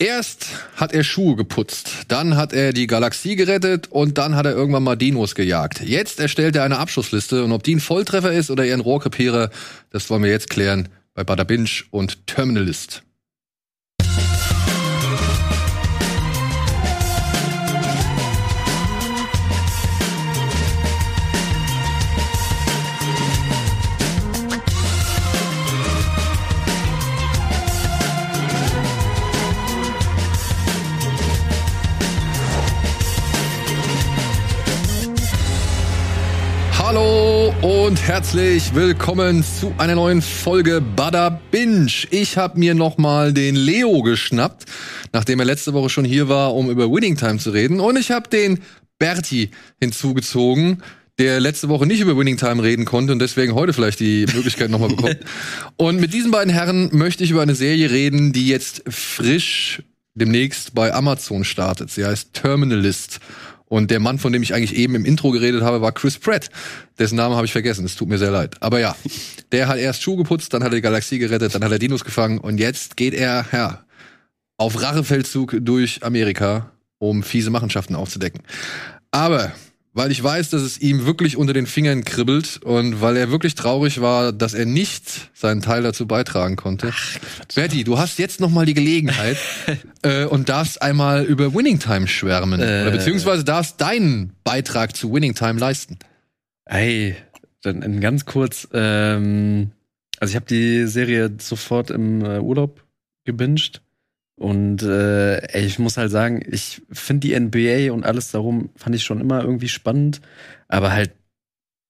Erst hat er Schuhe geputzt, dann hat er die Galaxie gerettet und dann hat er irgendwann mal Dinos gejagt. Jetzt erstellt er eine Abschussliste und ob die ein Volltreffer ist oder eher ein Rohrkrepierer, das wollen wir jetzt klären bei Bada Binge und Terminalist. Hallo und herzlich willkommen zu einer neuen Folge Bada Binge. Ich habe mir noch mal den Leo geschnappt, nachdem er letzte Woche schon hier war, um über Winning Time zu reden. Und ich habe den Berti hinzugezogen, der letzte Woche nicht über Winning Time reden konnte und deswegen heute vielleicht die Möglichkeit nochmal bekommt. Und mit diesen beiden Herren möchte ich über eine Serie reden, die jetzt frisch demnächst bei Amazon startet. Sie heißt Terminalist. Und der Mann, von dem ich eigentlich eben im Intro geredet habe, war Chris Pratt. Dessen Namen habe ich vergessen. Es tut mir sehr leid. Aber ja, der hat erst Schuh geputzt, dann hat er die Galaxie gerettet, dann hat er Dinos gefangen und jetzt geht er, ja, auf Rachefeldzug durch Amerika, um fiese Machenschaften aufzudecken. Aber weil ich weiß, dass es ihm wirklich unter den Fingern kribbelt und weil er wirklich traurig war, dass er nicht seinen Teil dazu beitragen konnte. Ach, Betty, du hast jetzt noch mal die Gelegenheit äh, und darfst einmal über Winning Time schwärmen äh, oder beziehungsweise darfst deinen Beitrag zu Winning Time leisten. Ey, dann ganz kurz. Ähm, also ich habe die Serie sofort im äh, Urlaub gebinged und äh, ich muss halt sagen, ich finde die NBA und alles darum fand ich schon immer irgendwie spannend, aber halt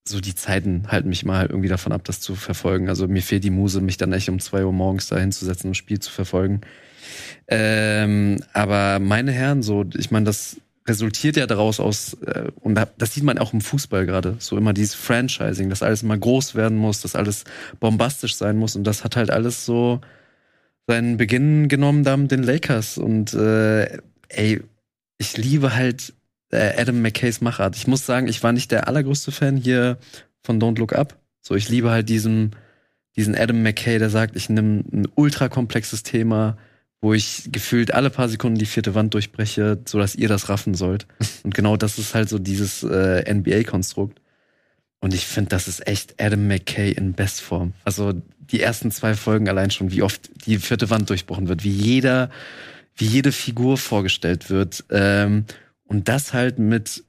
so die Zeiten halten mich mal halt irgendwie davon ab, das zu verfolgen. Also mir fehlt die Muse, mich dann echt um zwei Uhr morgens da hinzusetzen und ein Spiel zu verfolgen. Ähm, aber meine Herren, so, ich meine, das resultiert ja daraus aus, äh, und das sieht man auch im Fußball gerade, so immer dieses Franchising, dass alles immer groß werden muss, dass alles bombastisch sein muss und das hat halt alles so seinen Beginn genommen da mit den Lakers. Und äh, ey, ich liebe halt äh, Adam McKays Machart. Ich muss sagen, ich war nicht der allergrößte Fan hier von Don't Look Up. So, ich liebe halt diesen, diesen Adam McKay, der sagt, ich nehme ein ultra komplexes Thema, wo ich gefühlt alle paar Sekunden die vierte Wand durchbreche, so dass ihr das raffen sollt. Und genau das ist halt so dieses äh, NBA-Konstrukt. Und ich finde, das ist echt Adam McKay in Bestform. Also die ersten zwei Folgen allein schon, wie oft die vierte Wand durchbrochen wird, wie jeder, wie jede Figur vorgestellt wird. Ähm, und das halt mit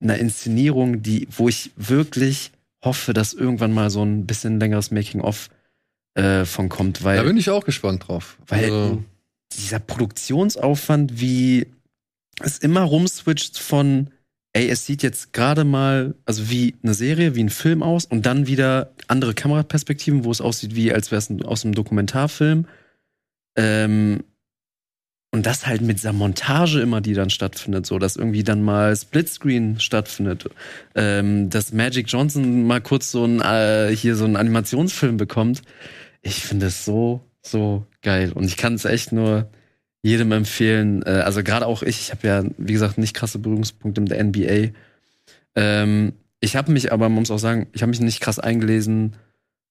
einer Inszenierung, die, wo ich wirklich hoffe, dass irgendwann mal so ein bisschen längeres Making-of äh, von kommt, weil. Da bin ich auch gespannt drauf. Weil also. dieser Produktionsaufwand, wie es immer rumswitcht von ey, es sieht jetzt gerade mal, also wie eine Serie, wie ein Film aus und dann wieder andere Kameraperspektiven, wo es aussieht, wie als wäre es aus einem Dokumentarfilm. Ähm, und das halt mit dieser Montage immer, die dann stattfindet, so dass irgendwie dann mal Splitscreen stattfindet, ähm, dass Magic Johnson mal kurz so ein äh, hier so einen Animationsfilm bekommt. Ich finde es so so geil und ich kann es echt nur jedem empfehlen. Äh, also gerade auch ich, ich habe ja, wie gesagt, nicht krasse Berührungspunkte mit der NBA. Ähm, ich habe mich aber, man muss auch sagen, ich habe mich nicht krass eingelesen,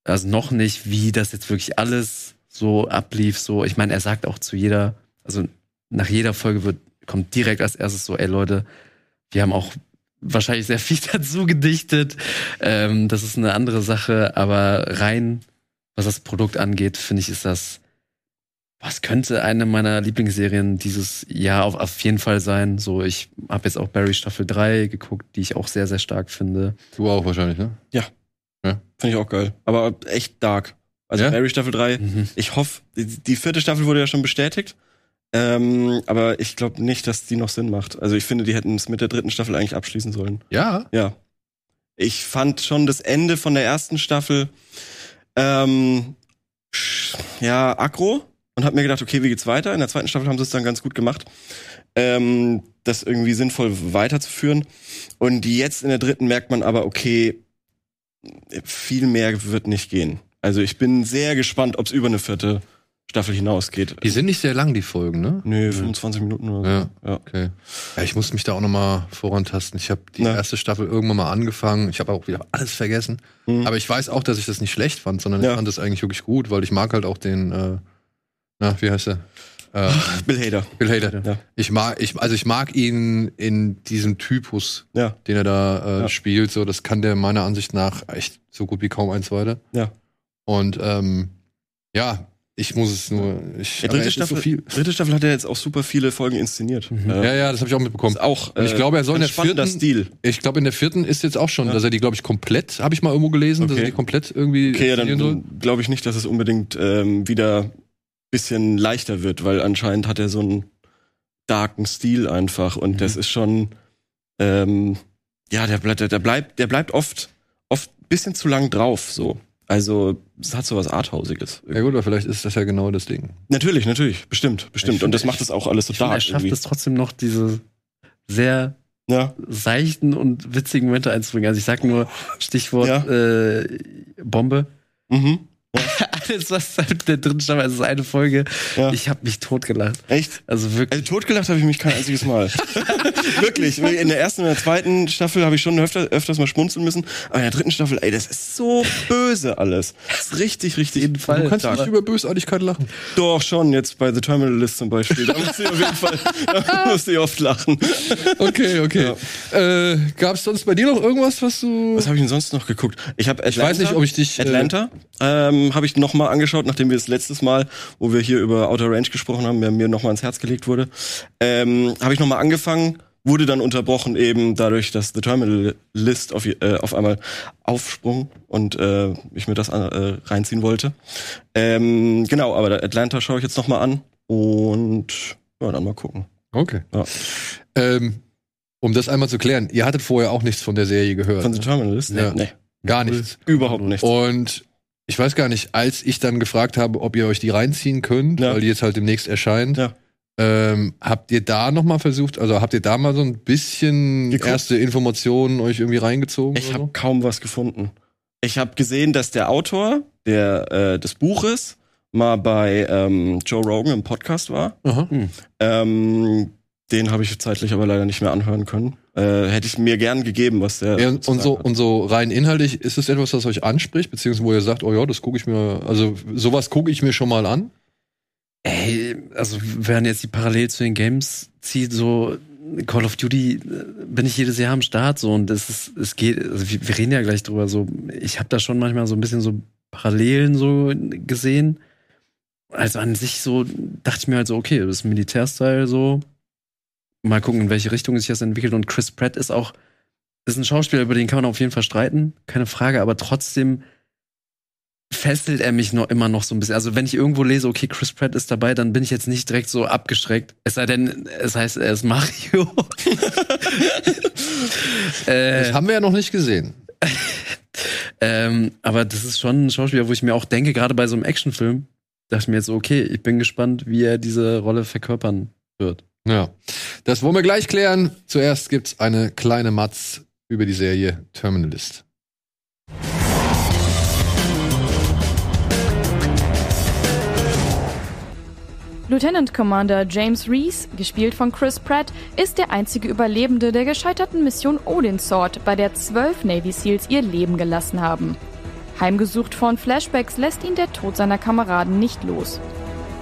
also noch nicht, wie das jetzt wirklich alles so ablief. So, ich meine, er sagt auch zu jeder, also nach jeder Folge wird, kommt direkt als erstes so, ey Leute, wir haben auch wahrscheinlich sehr viel dazu gedichtet. Ähm, das ist eine andere Sache, aber rein, was das Produkt angeht, finde ich, ist das was könnte eine meiner Lieblingsserien dieses Jahr auf, auf jeden Fall sein? So, ich habe jetzt auch Barry Staffel 3 geguckt, die ich auch sehr, sehr stark finde. Du auch wahrscheinlich, ne? Ja. ja. Finde ich auch geil. Aber echt dark. Also ja? Barry Staffel 3, mhm. ich hoffe, die, die, vierte Staffel wurde ja schon bestätigt. Ähm, aber ich glaube nicht, dass die noch Sinn macht. Also ich finde, die hätten es mit der dritten Staffel eigentlich abschließen sollen. Ja? Ja. Ich fand schon das Ende von der ersten Staffel ähm, ja, aggro und habe mir gedacht, okay, wie geht's weiter? In der zweiten Staffel haben sie es dann ganz gut gemacht, ähm, das irgendwie sinnvoll weiterzuführen. Und jetzt in der dritten merkt man aber, okay, viel mehr wird nicht gehen. Also ich bin sehr gespannt, ob es über eine vierte Staffel hinausgeht. Die sind nicht sehr lang, die Folgen, ne? Nee, 25 Minuten oder so. Ja, ja. okay. Ja, ich muss mich da auch noch mal vorantasten. Ich habe die Na. erste Staffel irgendwann mal angefangen. Ich habe auch wieder alles vergessen. Mhm. Aber ich weiß auch, dass ich das nicht schlecht fand, sondern ja. ich fand das eigentlich wirklich gut, weil ich mag halt auch den äh, na, wie heißt er? Äh, Bill Hader. Bill Hader. Ja. Ich mag, ich, also ich mag ihn in diesem Typus, Ja, den er da äh, Ja. spielt. So, das kann der meiner Ansicht nach echt so gut wie kaum eins weiter. ja. Und ähm, ja, ich muss es nur. Ich, aber dritte Staffel, so viel. dritte Staffel hat er jetzt auch super viele Folgen inszeniert. Mhm. Äh, Ja, ja, das habe ich auch mitbekommen. Ist auch. Und ich glaube, er soll in ein der vierten- Stil. Ich glaube, in der vierten ist jetzt auch schon, Ja. dass er die, glaube ich, komplett, habe ich mal irgendwo gelesen, dass Okay. er die komplett irgendwie. Okay, ja, dann glaube ich nicht, dass es unbedingt ähm, wieder bisschen leichter wird, weil anscheinend hat er so einen darken Stil einfach und Mhm. das ist schon, ähm, ja, der bleibt, der bleibt, der bleibt oft, oft bisschen zu lang drauf, so. Also, es hat so was Arthausiges. Ja gut, aber vielleicht ist das ja genau das Ding. Natürlich, natürlich, bestimmt, bestimmt. Ich und das find- macht es auch alles so Ich finde, er dark schafft irgendwie. es trotzdem noch, diese sehr Ja, seichten und witzigen Momente einzubringen. Also ich sag nur Stichwort Ja. äh, Bombe. mhm. Alles, was da dritten Staffel, also es ist eine Folge, Ja. ich habe mich totgelacht. Echt? Also wirklich. Also totgelacht habe ich mich kein einziges Mal. Wirklich. In der ersten und der zweiten Staffel habe ich schon öfter, öfters mal schmunzeln müssen. Aber in der dritten Staffel, ey, das ist so böse alles. Das ist richtig, richtig. jeden Fall. Du kannst nicht über Bösartigkeit lachen. Doch schon, jetzt bei The Terminalist zum Beispiel. Da musste ich auf jeden Fall, da musste ich oft lachen. Okay, okay. Äh, Gab es sonst bei dir noch irgendwas, was du. Was habe ich denn sonst noch geguckt? Ich habe ich weiß nicht, ob ich dich. äh, Atlanta ähm, habe ich noch mal angeschaut, nachdem wir das letztes Mal, wo wir hier über Outer Range gesprochen haben, mir noch mal ans Herz gelegt wurde, ähm, habe ich noch mal angefangen, wurde dann unterbrochen eben dadurch, dass The Terminal List auf, äh, auf einmal aufsprung und äh, ich mir das äh, reinziehen wollte. Ähm, genau, aber Atlanta schaue ich jetzt noch mal an und ja, dann mal gucken. Okay. Ja. Ähm, um das einmal zu klären, ihr hattet vorher auch nichts von der Serie gehört. Von The ne? Terminal List? Ja. Nee, Gar nichts. überhaupt nicht. Und ich weiß gar nicht, als ich dann gefragt habe, ob ihr euch die reinziehen könnt, Ja. weil die jetzt halt demnächst erscheint, Ja. Ähm, habt ihr da noch mal versucht, also habt ihr da mal so ein bisschen Geguckt. erste Informationen euch irgendwie reingezogen? Ich habe so? kaum was gefunden. Ich habe gesehen, dass der Autor der, äh, des Buches mal bei ähm, Joe Rogan im Podcast war. Aha. Ähm, den habe ich zeitlich aber leider nicht mehr anhören können. Äh, hätte ich mir gern gegeben, was der. Ja, und, so hat. und so rein inhaltlich ist es etwas, was euch anspricht, beziehungsweise wo ihr sagt, oh ja, das gucke ich mir, also sowas gucke ich mir schon mal an. Ey, also wenn jetzt die parallel zu den Games zieht, so Call of Duty äh, bin ich jedes Jahr am Start so und es ist, es geht, also wir, wir reden ja gleich drüber so. Ich habe da schon manchmal so ein bisschen so Parallelen so gesehen. Also an sich so dachte ich mir halt so, okay, das ist Militärstyle so. Mal gucken, in welche Richtung sich das entwickelt. Und Chris Pratt ist auch, ist ein Schauspieler, über den kann man auf jeden Fall streiten, keine Frage, aber trotzdem fesselt er mich noch immer noch so ein bisschen. Also wenn ich irgendwo lese, okay, Chris Pratt ist dabei, dann bin ich jetzt nicht direkt so abgeschreckt. Es sei denn, es heißt, er ist Mario. äh, Das haben wir ja noch nicht gesehen. ähm, aber das ist schon ein Schauspieler, wo ich mir auch denke, gerade bei so einem Actionfilm, dachte ich mir jetzt, so, okay, ich bin gespannt, wie er diese Rolle verkörpern wird. Ja. Das wollen wir gleich klären. Zuerst gibt's eine kleine Matz über die Serie Terminalist. Lieutenant Commander James Reese, gespielt von Chris Pratt, ist der einzige Überlebende der gescheiterten Mission Odin Sword, bei der zwölf Navy Seals ihr Leben gelassen haben. Heimgesucht von Flashbacks lässt ihn der Tod seiner Kameraden nicht los.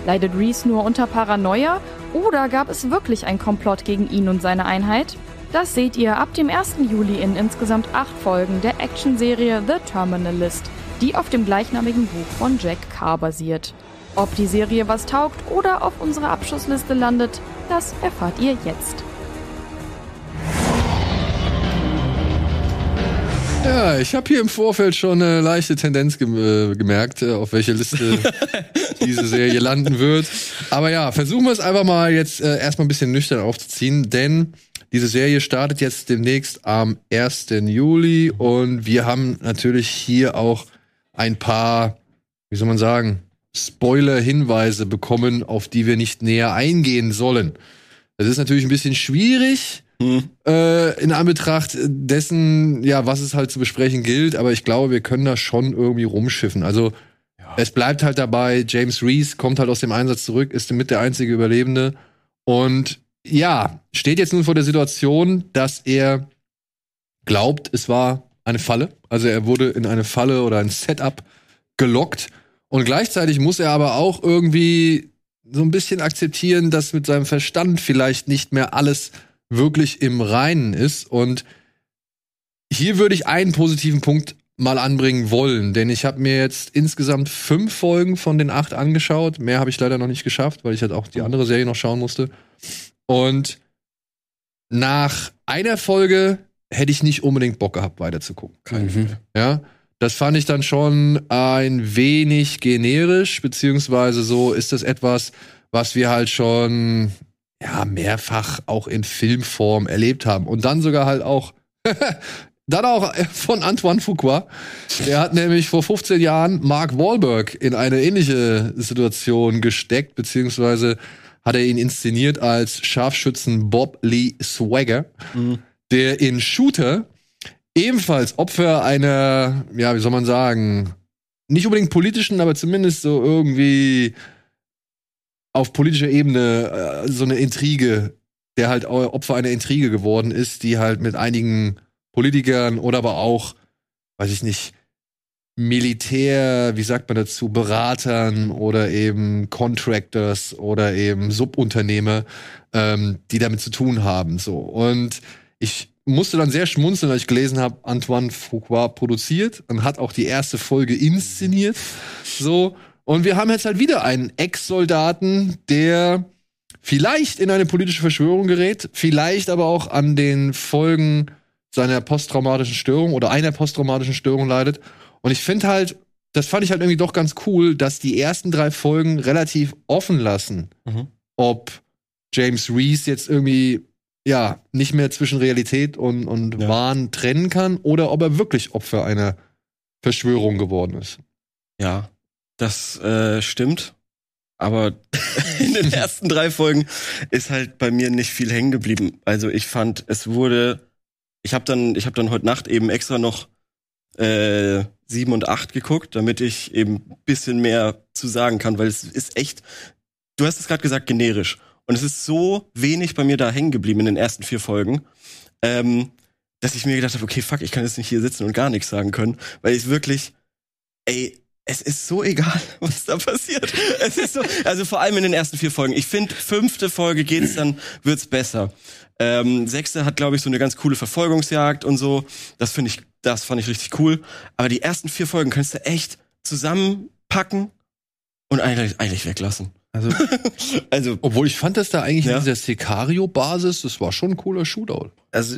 Leidet Reese nur unter Paranoia oder gab es wirklich ein Komplott gegen ihn und seine Einheit? Das seht ihr ab dem 1. Juli in insgesamt acht Folgen der Actionserie The Terminalist, die auf dem gleichnamigen Buch von Jack Carr basiert. Ob die Serie was taugt oder auf unserer Abschussliste landet, das erfahrt ihr jetzt. Ja, ich habe hier im Vorfeld schon eine leichte Tendenz gem äh, gemerkt, äh, auf welche Liste diese Serie landen wird. Aber ja, versuchen wir es einfach mal jetzt äh, erstmal ein bisschen nüchtern aufzuziehen, denn diese Serie startet jetzt demnächst am 1. Juli und wir haben natürlich hier auch ein paar, wie soll man sagen, Spoiler-Hinweise bekommen, auf die wir nicht näher eingehen sollen. Das ist natürlich ein bisschen schwierig, Hm. äh, in Anbetracht dessen, ja, was es halt zu besprechen gilt, aber ich glaube, wir können da schon irgendwie rumschiffen. Also es bleibt halt dabei, James Reese kommt halt aus dem Einsatz zurück, ist mit der einzige Überlebende und ja, steht jetzt nun vor der Situation, dass er glaubt, es war eine Falle. Also er wurde in eine Falle oder ein Setup gelockt und gleichzeitig muss er aber auch irgendwie so ein bisschen akzeptieren, dass mit seinem Verstand vielleicht nicht mehr alles wirklich im Reinen ist. Und hier würde ich einen positiven Punkt mal anbringen wollen, denn ich habe mir jetzt insgesamt fünf Folgen von den acht angeschaut. Mehr habe ich leider noch nicht geschafft, weil ich halt auch die andere Serie noch schauen musste. Und nach einer Folge hätte ich nicht unbedingt Bock gehabt, weiterzugucken. Mhm. Ja, das fand ich dann schon ein wenig generisch, beziehungsweise so ist das etwas, was wir halt schon ja mehrfach auch in Filmform erlebt haben und dann sogar halt auch dann auch von Antoine Fuqua. Der hat nämlich vor 15 Jahren Mark Wahlberg in eine ähnliche Situation gesteckt, beziehungsweise hat er ihn inszeniert als Scharfschützen Bob Lee Swagger, der in Shooter ebenfalls Opfer einer, ja, wie soll man sagen, nicht unbedingt politischen, aber zumindest so irgendwie auf politischer Ebene äh, so eine Intrige, der halt Opfer einer Intrige geworden ist, die halt mit einigen Politikern oder aber auch, weiß ich nicht, Militär, wie sagt man dazu, Beratern oder eben Contractors oder eben Subunternehmer, ähm, die damit zu tun haben. So. Und ich musste dann sehr schmunzeln, als ich gelesen habe, Antoine Fuqua produziert und hat auch die erste Folge inszeniert. So. Und wir haben jetzt halt wieder einen Ex-Soldaten, der vielleicht in eine politische Verschwörung gerät, vielleicht aber auch an den Folgen seiner posttraumatischen Störung oder einer posttraumatischen Störung leidet. Und ich finde halt, das fand ich halt irgendwie doch ganz cool, dass die ersten drei Folgen relativ offen lassen, Mhm. ob James Reese jetzt irgendwie ja nicht mehr zwischen Realität und, und Ja. Wahn trennen kann oder ob er wirklich Opfer einer Verschwörung geworden ist. Ja, das äh, stimmt. Aber in den ersten drei Folgen ist halt bei mir nicht viel hängen geblieben. Also ich fand, es wurde, ich habe dann, ich habe dann heute Nacht eben extra noch äh, sieben und acht geguckt, damit ich eben ein bisschen mehr zu sagen kann, weil es ist echt, du hast es gerade gesagt, generisch. Und es ist so wenig bei mir da hängen geblieben in den ersten vier Folgen, ähm, dass ich mir gedacht habe, okay, fuck, ich kann jetzt nicht hier sitzen und gar nichts sagen können, weil ich wirklich, ey, es ist so egal, was da passiert. Es ist so, also vor allem in den ersten vier Folgen. Ich finde, fünfte Folge geht's dann, wird's besser. Ähm, sechste hat, glaube ich, so eine ganz coole Verfolgungsjagd und so. Das finde ich, das fand ich richtig cool. Aber die ersten vier Folgen kannst du echt zusammenpacken und eigentlich, eigentlich weglassen. Also, Also, Obwohl ich fand das da eigentlich Ja. in dieser Sicario-Basis, das war schon ein cooler Shootout. also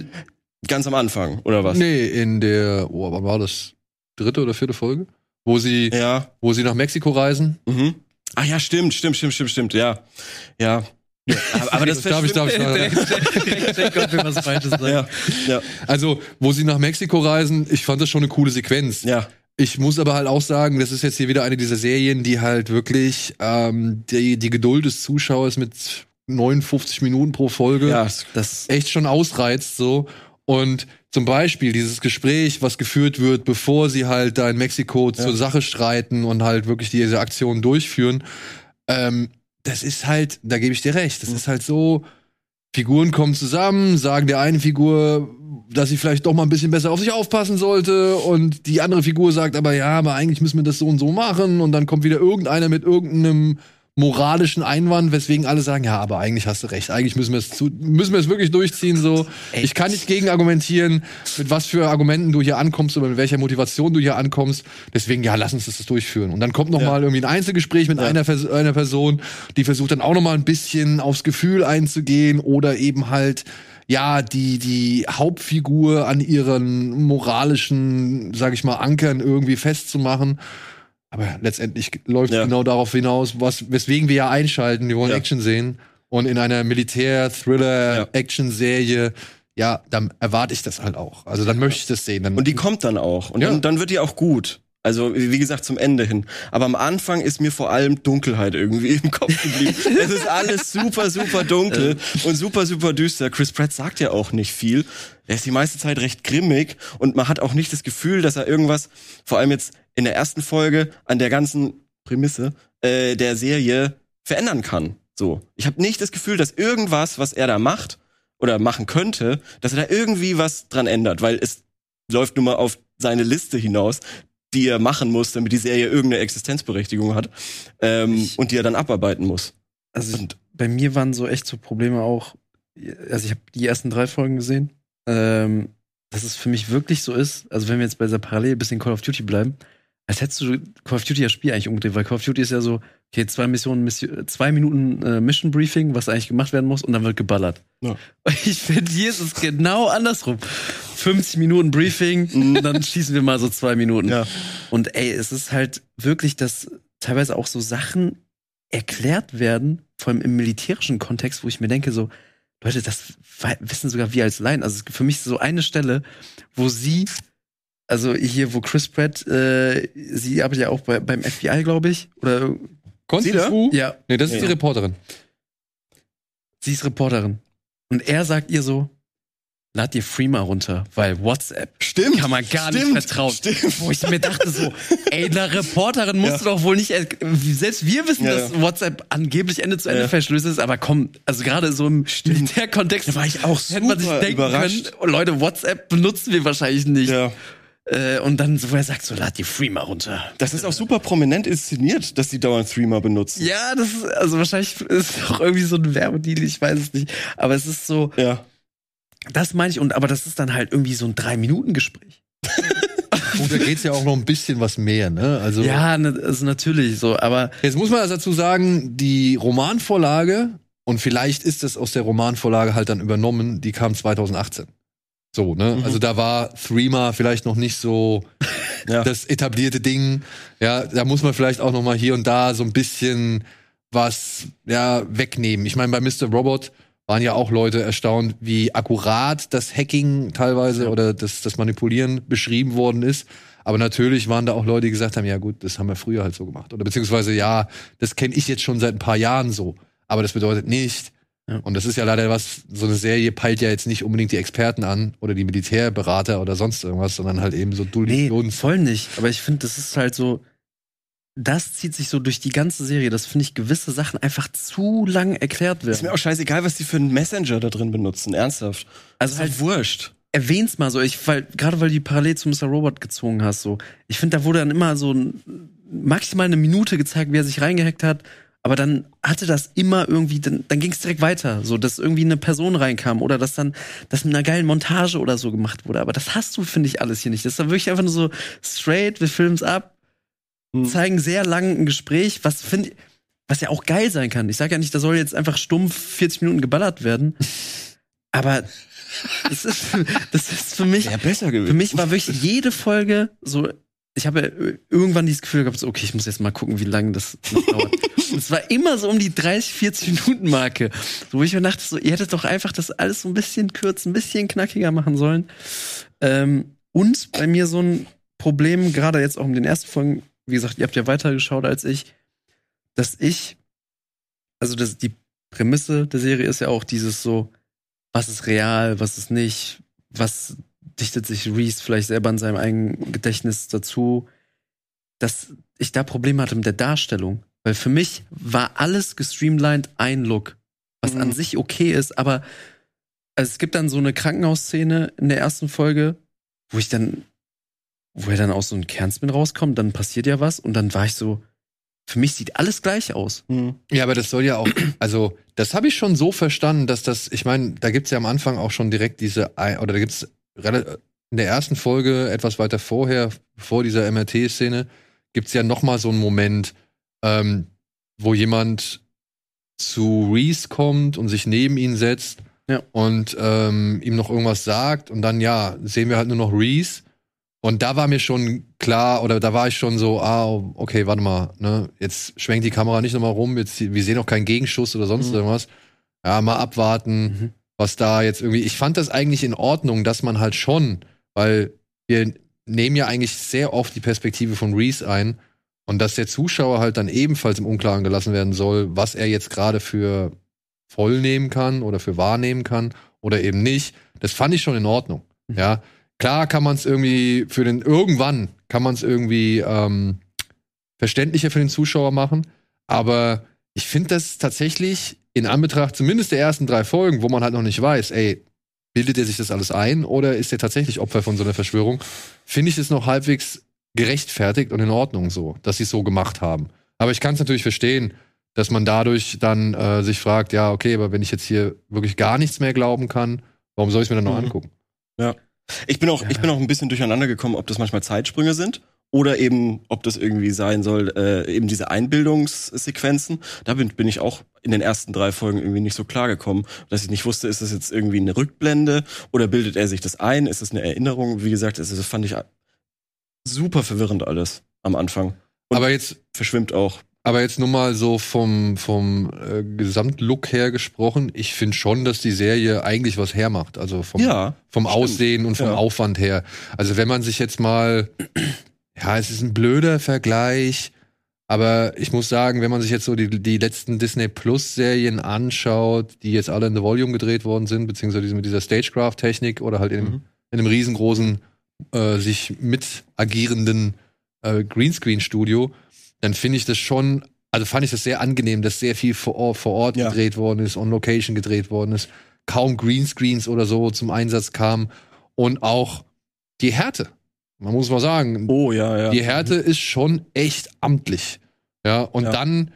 ganz am Anfang, oder was? Nee, in der, oh, wann war das? Dritte oder vierte Folge? Wo sie, Ja. wo sie nach Mexiko reisen. Mhm. Ach ja, stimmt, stimmt, stimmt, stimmt, stimmt, ja. Ja. Aber, aber das darf ich, darf ich, ich denke, ob wir was Falsches sagen. Ja, ja, Also, wo sie nach Mexiko reisen, ich fand das schon eine coole Sequenz. ja. Ich muss aber halt auch sagen, das ist jetzt hier wieder eine dieser Serien, die halt wirklich ähm, die, die Geduld des Zuschauers mit 59 Minuten pro Folge Ja, Das, echt schon ausreizt so. Und zum Beispiel dieses Gespräch, was geführt wird, bevor sie halt da in Mexiko zur Sache streiten und halt wirklich diese Aktion durchführen, ähm, das ist halt, da gebe ich dir recht, das ist halt so, Figuren kommen zusammen, sagen der eine Figur, dass sie vielleicht doch mal ein bisschen besser auf sich aufpassen sollte und die andere Figur sagt aber, ja, aber eigentlich müssen wir das so und so machen und dann kommt wieder irgendeiner mit irgendeinem moralischen Einwand, weswegen alle sagen, ja, aber eigentlich hast du recht, eigentlich müssen wir es zu, müssen wir es wirklich durchziehen so. Ich kann nicht gegen argumentieren, mit was für Argumenten du hier ankommst oder mit welcher Motivation du hier ankommst. Deswegen ja, lass uns das durchführen. Und dann kommt noch Ja. mal irgendwie ein Einzelgespräch mit einer, Vers- einer Person, die versucht dann auch noch mal ein bisschen aufs Gefühl einzugehen oder eben halt ja, die, die Hauptfigur an ihren moralischen, sag ich mal, Ankern irgendwie festzumachen. Aber letztendlich läuft Ja. genau darauf hinaus, was, weswegen wir ja einschalten. Wir wollen Ja. Action sehen. Und in einer Militär-Thriller-Action-Serie, ja, dann erwarte ich das halt auch. Also dann möchte ich das sehen. Dann, Und die kommt dann auch. Und Ja. dann, dann wird die auch gut. Also, wie wie gesagt, zum Ende hin. Aber am Anfang ist mir vor allem Dunkelheit irgendwie im Kopf geblieben. es ist alles super, super dunkel und super, super düster. Chris Pratt sagt ja auch nicht viel. Er ist die meiste Zeit recht grimmig und man hat auch nicht das Gefühl, dass er irgendwas, vor allem jetzt in der ersten Folge, an der ganzen Prämisse äh, der Serie verändern kann. So. Ich habe nicht das Gefühl, dass irgendwas, was er da macht oder machen könnte, dass er da irgendwie was dran ändert, weil es läuft nun mal auf seine Liste hinaus, die er machen muss, damit die Serie irgendeine Existenzberechtigung hat ähm, und die er dann abarbeiten muss. Also ich, bei mir waren so echt so Probleme auch. Also ich habe die ersten drei Folgen gesehen. Ähm, dass es für mich wirklich so ist, also wenn wir jetzt bei dieser Parallel bisschen Call of Duty bleiben, als hättest du Call of Duty das Spiel eigentlich umgedreht, weil Call of Duty ist ja so, okay, zwei Missionen, Mission, zwei Minuten äh, Mission Briefing, was eigentlich gemacht werden muss, und dann wird geballert. Ja. Ich finde, hier ist es genau andersrum. 50 Minuten Briefing, und dann schießen wir mal so zwei Minuten. Ja. Und ey, es ist halt wirklich, dass teilweise auch so Sachen erklärt werden, vor allem im militärischen Kontext, wo ich mir denke, so, Leute, das wissen sogar wir als Laien. Also für mich so eine Stelle, wo sie, also hier, wo Chris Pratt, äh, sie arbeitet ja auch bei, beim FBI, glaube ich, oder Konntest Sie da? du? ja, Nee, das ist Ja. die Reporterin. sie ist Reporterin. Und er sagt ihr so, lad dir Freema runter, weil WhatsApp Stimmt. kann man gar stimmt, nicht vertrauen. Stimmt. Wo ich mir dachte so, ey, eine Reporterin musst Ja. du doch wohl nicht, selbst wir wissen, Ja, dass ja. WhatsApp angeblich Ende zu Ende Ja. verschlüsselt ist, aber komm, also gerade so im Militärkontext Da war ich auch hätte man sich super denken überrascht. können, Leute, WhatsApp benutzen wir wahrscheinlich nicht. Ja. Äh, und dann so, er sagt so, lad die Freema runter. Das ist auch super prominent inszeniert, dass die dauernd Threema benutzen. Ja, das ist, also wahrscheinlich ist auch irgendwie so ein Werbedeal, ich weiß es nicht. Aber es ist so, Ja. das meine ich, und aber das ist dann halt irgendwie so ein Drei-Minuten-Gespräch. Und da geht's ja auch noch ein bisschen was mehr, ne? Also Ja, ne, also natürlich so, aber Jetzt muss man also dazu sagen, die Romanvorlage, und vielleicht ist es aus der Romanvorlage halt dann übernommen, die kam 2018. So, ne? Mhm. Also da war Threema vielleicht noch nicht so Ja. das etablierte Ding. Ja, da muss man vielleicht auch noch mal hier und da so ein bisschen was ja wegnehmen. Ich meine, bei Mr. Robot waren ja auch Leute erstaunt, wie akkurat das Hacking teilweise oder das, das Manipulieren beschrieben worden ist. Aber natürlich waren da auch Leute, die gesagt haben, ja gut, das haben wir früher halt so gemacht. Oder beziehungsweise, ja, das kenne ich jetzt schon seit ein paar Jahren so. Aber das bedeutet nicht. Ja. Und das ist ja leider was, so eine Serie peilt ja jetzt nicht unbedingt die Experten an oder die Militärberater oder sonst irgendwas, sondern halt eben so nee, Dulli voll nicht. Aber ich finde, das ist halt so, das zieht sich so durch die ganze Serie, dass, finde ich, gewisse Sachen einfach zu lang erklärt Ist mir werden. auch scheißegal, was die für einen Messenger da drin benutzen. Ernsthaft. Also Ist halt halt wurscht. erwähn's mal so, ich, weil, gerade weil du die parallel zu Mr. Robot gezogen hast, so. Ich finde, da wurde dann immer so ein, maximal eine Minute gezeigt, wie er sich reingehackt hat. Aber dann hatte das immer irgendwie, dann, dann ging es direkt weiter, so dass irgendwie eine Person reinkam oder dass dann das mit einer geilen Montage oder so gemacht wurde. Aber das hast du, finde ich, alles hier nicht. Das ist dann wirklich einfach nur so straight, wir filmen's ab, Hm. zeigen sehr lang ein Gespräch, was finde was ja auch geil sein kann. Ich sage ja nicht, da soll jetzt einfach stumpf 40 Minuten geballert werden. Aber das ist, das ist für mich, besser für mich war wirklich jede Folge so. Ich habe irgendwann dieses Gefühl gehabt, so, okay, ich muss jetzt mal gucken, wie lange das dauert. Es war immer so um die 30, 40 Minuten Marke. So, wo ich mir dachte, so, ihr hättet doch einfach das alles so ein bisschen kürzer, ein bisschen knackiger machen sollen. Ähm, und bei mir so ein Problem, gerade jetzt auch in den ersten Folgen, wie gesagt, ihr habt ja weitergeschaut als ich, dass ich, also das, die Prämisse der Serie ist ja auch dieses so, was ist real, was ist nicht, was dichtet sich Reese vielleicht selber in seinem eigenen Gedächtnis dazu, dass ich da Probleme hatte mit der Darstellung. Weil für mich war alles gestreamlined ein Look, was Mhm. an sich okay ist, aber also es gibt dann so eine Krankenhausszene in der ersten Folge, wo ich dann, wo er dann aus so einem Kernspin rauskommt, dann passiert ja was und dann war ich so, für mich sieht alles gleich aus. Hm. Ja, aber das soll ja auch, also das habe ich schon so verstanden, dass das, ich meine, da gibt's ja am Anfang auch schon direkt diese, oder da gibt's rela- in der ersten Folge, etwas weiter vorher, vor dieser MRT-Szene, gibt's ja noch mal so einen Moment, ähm, wo jemand zu Reese kommt und sich neben ihn setzt Ja. und ähm, ihm noch irgendwas sagt und dann, ja, sehen wir halt nur noch Reese und da war mir schon klar, oder da war ich schon so, ah, okay, warte mal, ne, jetzt schwenkt die Kamera nicht nochmal rum, jetzt, wir sehen auch keinen Gegenschuss oder sonst Mhm. irgendwas. Ja, mal abwarten, Mhm. was da jetzt irgendwie. Ich fand das eigentlich in Ordnung, dass man halt schon, weil wir nehmen ja eigentlich sehr oft die Perspektive von Reese ein und dass der Zuschauer halt dann ebenfalls im Unklaren gelassen werden soll, was er jetzt gerade für voll nehmen kann oder für wahrnehmen kann oder eben nicht. Das fand ich schon in Ordnung. Mhm. Ja, klar kann man es irgendwie für den irgendwann kann man es irgendwie ähm, verständlicher für den Zuschauer machen, aber ich finde das tatsächlich in Anbetracht zumindest der ersten drei Folgen, wo man halt noch nicht weiß, ey, bildet er sich das alles ein oder ist er tatsächlich Opfer von so einer Verschwörung, finde ich es noch halbwegs gerechtfertigt und in Ordnung so, dass sie es so gemacht haben. Aber ich kann es natürlich verstehen, dass man dadurch dann äh, sich fragt, ja, okay, aber wenn ich jetzt hier wirklich gar nichts mehr glauben kann, warum soll ich es mir dann noch Mhm. angucken? Ich bin auch, ich bin auch ein bisschen durcheinander gekommen, ob das manchmal Zeitsprünge sind oder eben, ob das irgendwie sein soll, äh, eben diese Einbildungssequenzen. Da bin, bin ich auch in den ersten drei Folgen irgendwie nicht so klar gekommen, dass ich nicht wusste, ist das jetzt irgendwie eine Rückblende oder bildet er sich das ein? Ist das eine Erinnerung? Wie gesagt, das, das fand ich super verwirrend alles am Anfang. Und aber jetzt verschwimmt auch. Aber jetzt nur mal so vom, vom äh, Gesamtlook her gesprochen, ich finde schon, dass die Serie eigentlich was hermacht. Also vom, Ja, vom stimmt. Aussehen und vom Ja. Aufwand her. Also wenn man sich jetzt mal, ja, es ist ein blöder Vergleich, aber ich muss sagen, wenn man sich jetzt so die, die letzten Disney Plus Serien anschaut, die jetzt alle in The Volume gedreht worden sind, beziehungsweise mit dieser Stagecraft-Technik oder halt in, Mhm. in einem riesengroßen, äh, sich mit agierenden äh, Greenscreen-Studio, dann finde ich das schon, also fand ich das sehr angenehm, dass sehr viel vor Ort, vor Ort Ja. gedreht worden ist, on Location gedreht worden ist, kaum Greenscreens oder so zum Einsatz kamen und auch die Härte. Man muss mal sagen, Oh ja, ja. die Härte ist schon echt amtlich. Ja, und Ja. dann,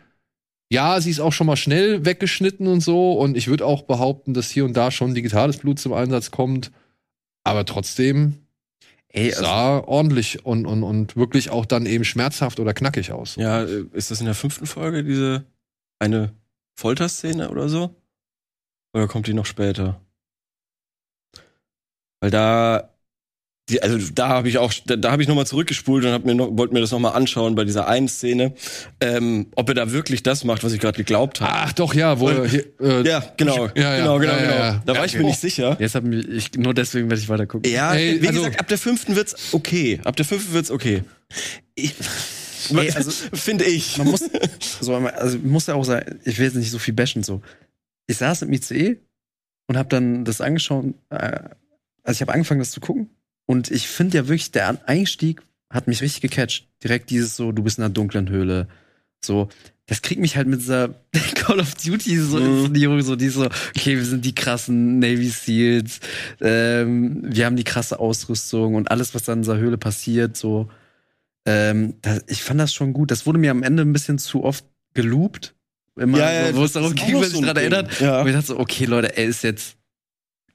ja, sie ist auch schon mal schnell weggeschnitten und so. Und ich würde auch behaupten, dass hier und da schon digitales Blut zum Einsatz kommt. Aber trotzdem Ey, also, sah ordentlich und, und, und wirklich auch dann eben schmerzhaft oder knackig aus. Ja, äh, ist das in der fünften Folge diese eine Folterszene oder so? Oder kommt die noch später? Weil da die, also da habe ich auch da, da habe ich noch mal zurückgespult und hab mir noch, wollte mir das noch mal anschauen bei dieser einen Szene, ähm, ob er da wirklich das macht, was ich gerade geglaubt habe. Ach doch, ja, wo er hier, äh, ja, genau, ja, genau, genau, ja, ja, genau. ja. Da war Ja, ich mir nicht sicher. jetzt hab ich, nur deswegen werde ich weiter gucken. Ja, Ey, wie also- gesagt, ab der fünften wird's okay. Ab der fünften wird's okay. Ich, ey, also, Finde ich. man muss, so, also, ich muss ja auch sagen, ich will jetzt nicht so viel bashen, so. Ich saß im ICE und habe dann das angeschaut, äh, also ich habe angefangen, das zu gucken. Und ich finde ja wirklich, der Einstieg hat mich richtig gecatcht. Direkt dieses so, du bist in einer dunklen Höhle. So, das kriegt mich halt mit dieser Call of Duty so Mhm. Inszenierung, so die so, okay, wir sind die krassen Navy Seals, ähm, wir haben die krasse Ausrüstung und alles, was dann in dieser Höhle passiert, so. Ähm, da, ich fand das schon gut. Das wurde mir am Ende ein bisschen zu oft geloopt. Immer, Ja, ja, wo es das darum ging, so sich Ding. erinnert. Ja. Und ich dachte so, okay, Leute, er ist jetzt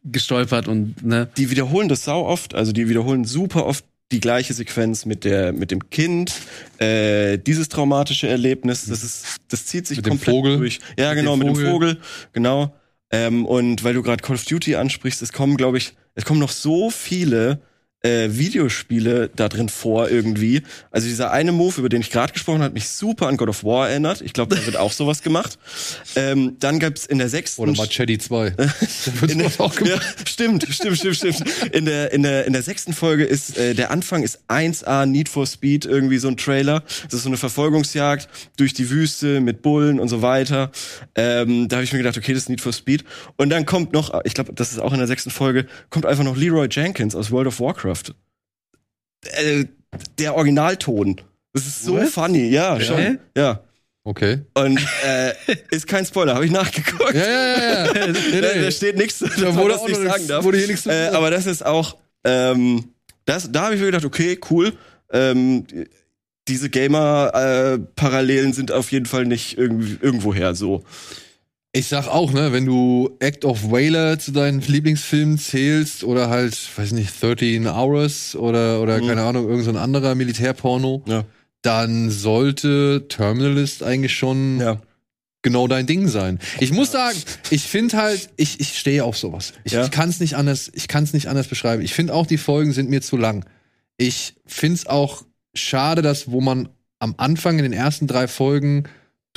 gestolpert und, ne. die wiederholen das sau oft, also die wiederholen super oft die gleiche Sequenz mit der mit dem Kind, äh, dieses traumatische Erlebnis, das ist das zieht sich Mit dem komplett Vogel. durch. Ja, Mit genau, dem mit dem Vogel. Vogel, genau. Ähm, und weil du gerade Call of Duty ansprichst, es kommen, glaube ich, es kommen noch so viele äh, Videospiele da drin vor irgendwie. Also dieser eine Move, über den ich gerade gesprochen habe, hat mich super an God of War erinnert. Ich glaube, da wird auch sowas gemacht. Ähm, dann gab's in der sechsten oder Machete 2. da wird in der, auch gemacht. ja, stimmt, stimmt, stimmt, stimmt. In der, in der, in der sechsten Folge ist, äh, der Anfang ist 1A Need for Speed, irgendwie so ein Trailer. Das ist so eine Verfolgungsjagd durch die Wüste mit Bullen und so weiter. Ähm, da habe ich mir gedacht, okay, das ist Need for Speed. Und dann kommt noch, ich glaube, das ist auch in der sechsten Folge, kommt einfach noch Leroy Jenkins aus World of Warcraft. Äh, der Originalton. Das ist so What? funny, ja, schon. Ja. Okay. Und äh, ist kein Spoiler, habe ich nachgeguckt. Ja, ja, ja. Nee, Da, da steht nichts, Da auch ich noch sagen darf. wurde hier nichts zu- äh, aber das ist auch, ähm, das, da habe ich mir gedacht, okay, cool. Ähm, diese Gamer-Parallelen sind auf jeden Fall nicht irgendwie, irgendwoher so. Ich sag auch, ne, wenn du Act of Whaler zu deinen Lieblingsfilmen zählst oder halt, weiß nicht, 13 Hours oder, oder Mhm. keine Ahnung, irgendein so anderer Militärporno, Ja. dann sollte Terminalist eigentlich schon Ja. genau dein Ding sein. Ich muss sagen, ich finde halt, ich, ich stehe auf sowas. Ich, Ja. ich kann es nicht anders, ich kann es nicht anders beschreiben. Ich finde auch, die Folgen sind mir zu lang. Ich finde es auch schade, dass wo man am Anfang in den ersten drei Folgen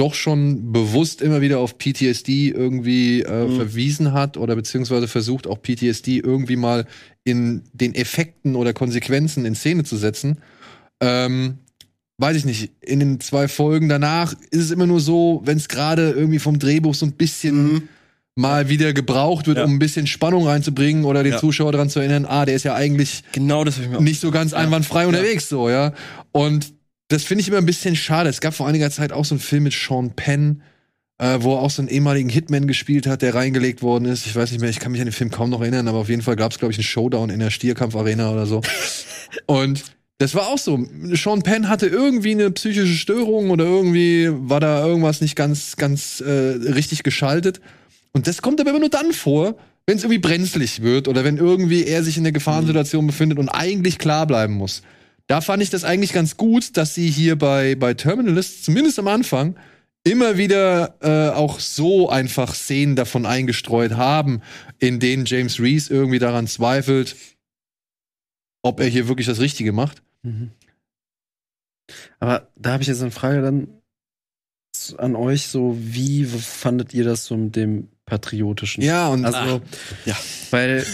doch schon bewusst immer wieder auf PTSD irgendwie äh, Mhm. verwiesen hat oder beziehungsweise versucht auch PTSD irgendwie mal in den Effekten oder Konsequenzen in Szene zu setzen. Ähm, weiß ich nicht, in den zwei Folgen danach ist es immer nur so, wenn es gerade irgendwie vom Drehbuch so ein bisschen Mhm. mal wieder gebraucht wird, Ja. um ein bisschen Spannung reinzubringen oder den Ja. Zuschauer daran zu erinnern, ah, der ist ja eigentlich Genau das nicht so ganz Ja. einwandfrei unterwegs, so, ja. Und das finde ich immer ein bisschen schade. Es gab vor einiger Zeit auch so einen Film mit Sean Penn, äh, wo er auch so einen ehemaligen Hitman gespielt hat, der reingelegt worden ist. Ich weiß nicht mehr, ich kann mich an den Film kaum noch erinnern, aber auf jeden Fall gab es, glaube ich, einen Showdown in der Stierkampfarena oder so. Und das war auch so. Sean Penn hatte irgendwie eine psychische Störung oder irgendwie war da irgendwas nicht ganz, ganz äh, richtig geschaltet. Und das kommt aber immer nur dann vor, wenn es irgendwie brenzlig wird oder wenn irgendwie er sich in der Gefahrensituation befindet und eigentlich klar bleiben muss. Da fand ich das eigentlich ganz gut, dass sie hier bei, bei Terminalist, zumindest am Anfang, immer wieder äh, auch so einfach Szenen davon eingestreut haben, in denen James Reese irgendwie daran zweifelt, ob er hier wirklich das Richtige macht. Mhm. Aber da habe ich jetzt eine Frage dann an euch, so wie fandet ihr das so mit dem Patriotischen? Ja, und Also, ja. weil